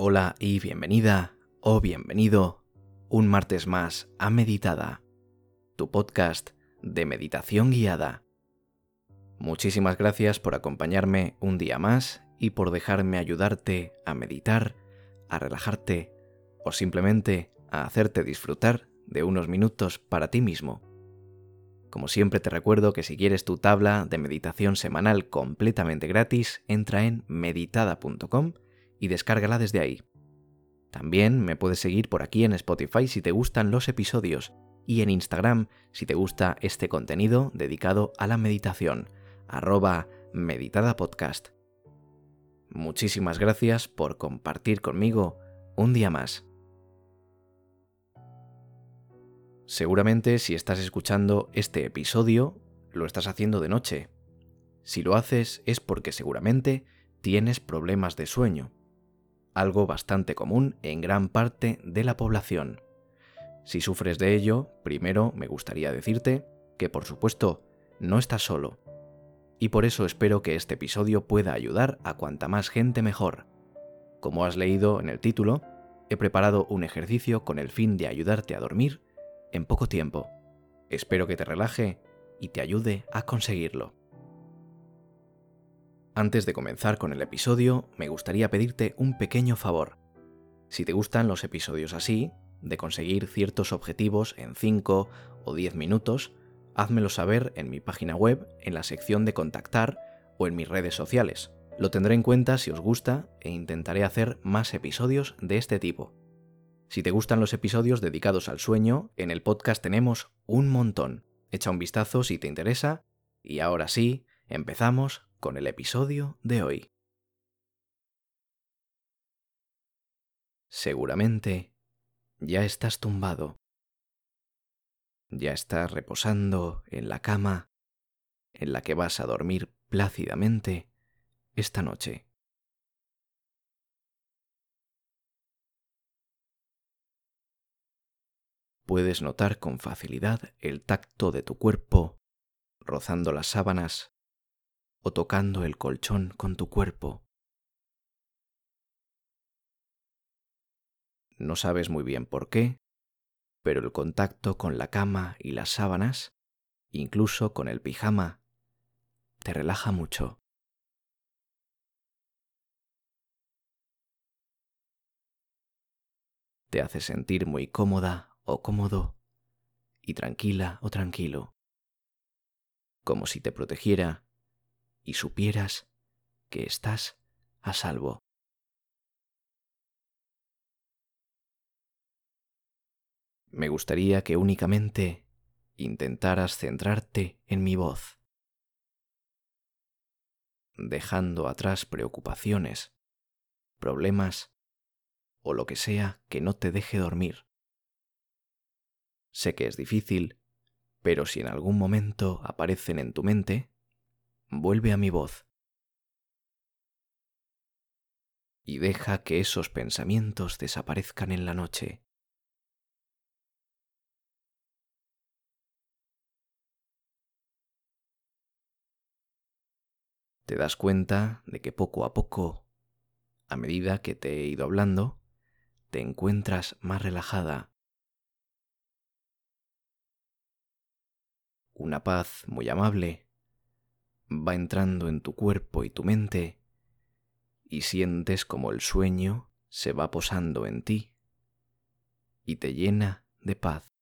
Hola y bienvenida o bienvenido un martes más a Meditada, tu podcast de meditación guiada. Muchísimas gracias por acompañarme un día más y por dejarme ayudarte a meditar, a relajarte o simplemente a hacerte disfrutar de unos minutos para ti mismo. Como siempre te recuerdo que si quieres tu tabla de meditación semanal completamente gratis, entra en meditada.com y descárgala desde ahí. También me puedes seguir por aquí en Spotify si te gustan los episodios y en Instagram si te gusta este contenido dedicado a la meditación, arroba meditadapodcast. Muchísimas gracias por compartir conmigo un día más. Seguramente si estás escuchando este episodio, lo estás haciendo de noche. Si lo haces es porque seguramente tienes problemas de sueño, algo bastante común en gran parte de la población. Si sufres de ello, primero me gustaría decirte que por supuesto no estás solo. Y por eso espero que este episodio pueda ayudar a cuanta más gente mejor. Como has leído en el título, he preparado un ejercicio con el fin de ayudarte a dormir en poco tiempo. Espero que te relaje y te ayude a conseguirlo. Antes de comenzar con el episodio, me gustaría pedirte un pequeño favor. Si te gustan los episodios así, de conseguir ciertos objetivos en 5 o 10 minutos, házmelo saber en mi página web, en la sección de contactar o en mis redes sociales. Lo tendré en cuenta si os gusta e intentaré hacer más episodios de este tipo. Si te gustan los episodios dedicados al sueño, en el podcast tenemos un montón. Echa un vistazo si te interesa. Y ahora sí, empezamos con el episodio de hoy. Seguramente ya estás tumbado. Ya estás reposando en la cama en la que vas a dormir plácidamente esta noche. puedes notar con facilidad el tacto de tu cuerpo rozando las sábanas o tocando el colchón con tu cuerpo. No sabes muy bien por qué, pero el contacto con la cama y las sábanas, incluso con el pijama, te relaja mucho. Te hace sentir muy cómoda o cómodo y tranquila o tranquilo, como si te protegiera y supieras que estás a salvo. Me gustaría que únicamente intentaras centrarte en mi voz, dejando atrás preocupaciones, problemas o lo que sea que no te deje dormir. Sé que es difícil, pero si en algún momento aparecen en tu mente, vuelve a mi voz. Y deja que esos pensamientos desaparezcan en la noche. Te das cuenta de que poco a poco, a medida que te he ido hablando, te encuentras más relajada, una paz muy amable, va entrando en tu cuerpo y tu mente y sientes como el sueño se va posando en ti y te llena de paz.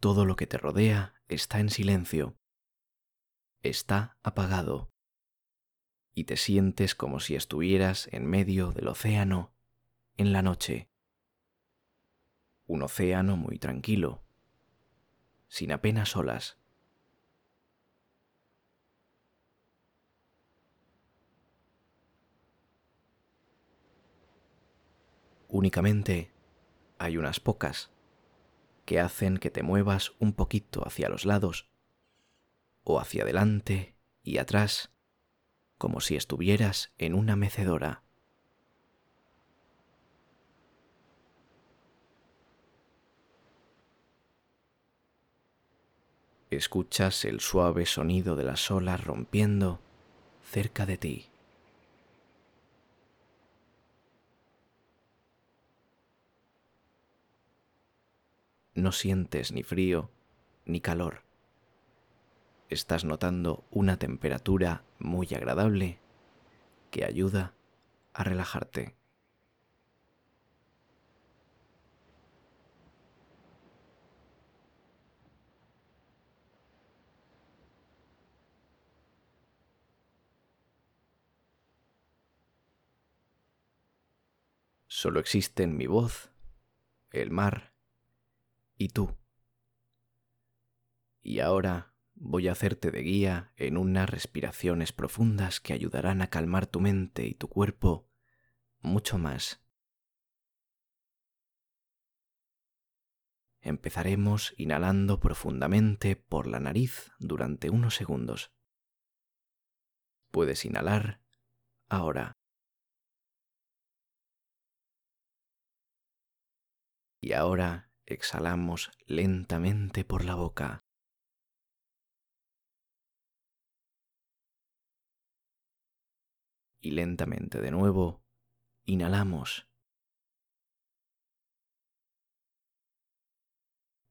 Todo lo que te rodea está en silencio está apagado y te sientes como si estuvieras en medio del océano en la noche. Un océano muy tranquilo, sin apenas olas. Únicamente hay unas pocas que hacen que te muevas un poquito hacia los lados o hacia adelante y atrás, como si estuvieras en una mecedora. Escuchas el suave sonido de las olas rompiendo cerca de ti. No sientes ni frío ni calor. Estás notando una temperatura muy agradable que ayuda a relajarte. Solo existen mi voz, el mar y tú. Y ahora voy a hacerte de guía en unas respiraciones profundas que ayudarán a calmar tu mente y tu cuerpo mucho más. Empezaremos inhalando profundamente por la nariz durante unos segundos. Puedes inhalar ahora. Y ahora exhalamos lentamente por la boca. Y lentamente de nuevo, inhalamos.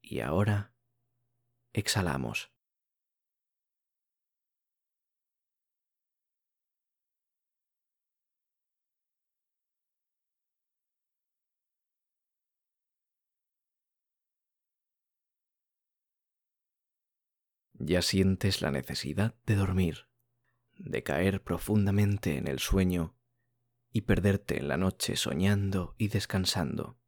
Y ahora, exhalamos. ya sientes la necesidad de dormir, de caer profundamente en el sueño y perderte en la noche soñando y descansando.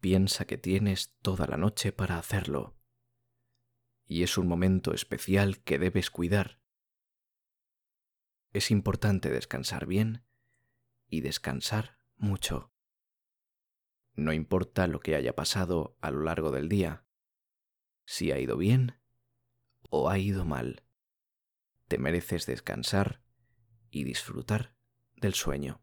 Piensa que tienes toda la noche para hacerlo, y es un momento especial que debes cuidar. Es importante descansar bien y descansar mucho. No importa lo que haya pasado a lo largo del día, si ha ido bien o ha ido mal. Te mereces descansar y disfrutar del sueño.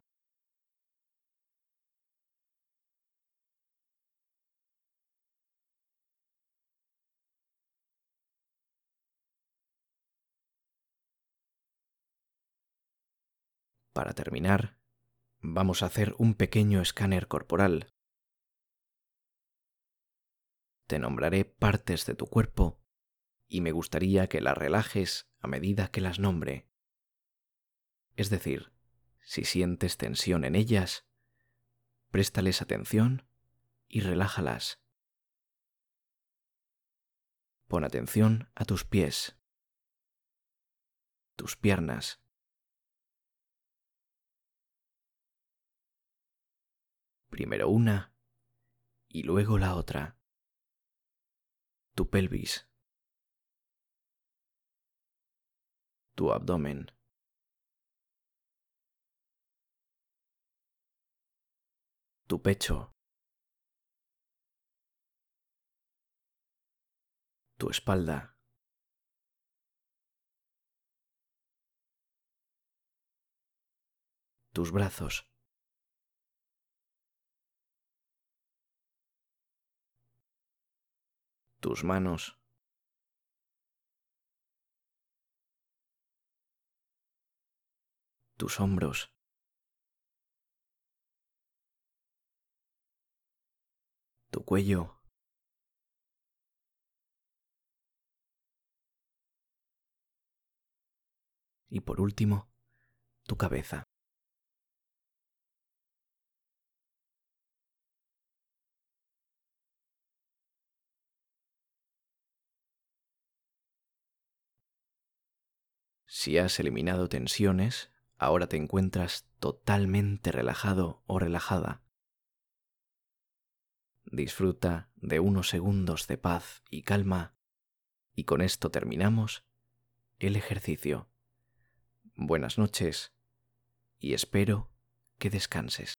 Para terminar, vamos a hacer un pequeño escáner corporal. Te nombraré partes de tu cuerpo y me gustaría que las relajes a medida que las nombre. Es decir, si sientes tensión en ellas, préstales atención y relájalas. Pon atención a tus pies, tus piernas, primero una y luego la otra. Tu pelvis. Tu abdomen. Tu pecho. Tu espalda. Tus brazos. Tus manos. tus hombros. tu cuello. Y por último, tu cabeza. Si has eliminado tensiones, ahora te encuentras totalmente relajado o relajada. Disfruta de unos segundos de paz y calma y con esto terminamos el ejercicio. Buenas noches y espero que descanses.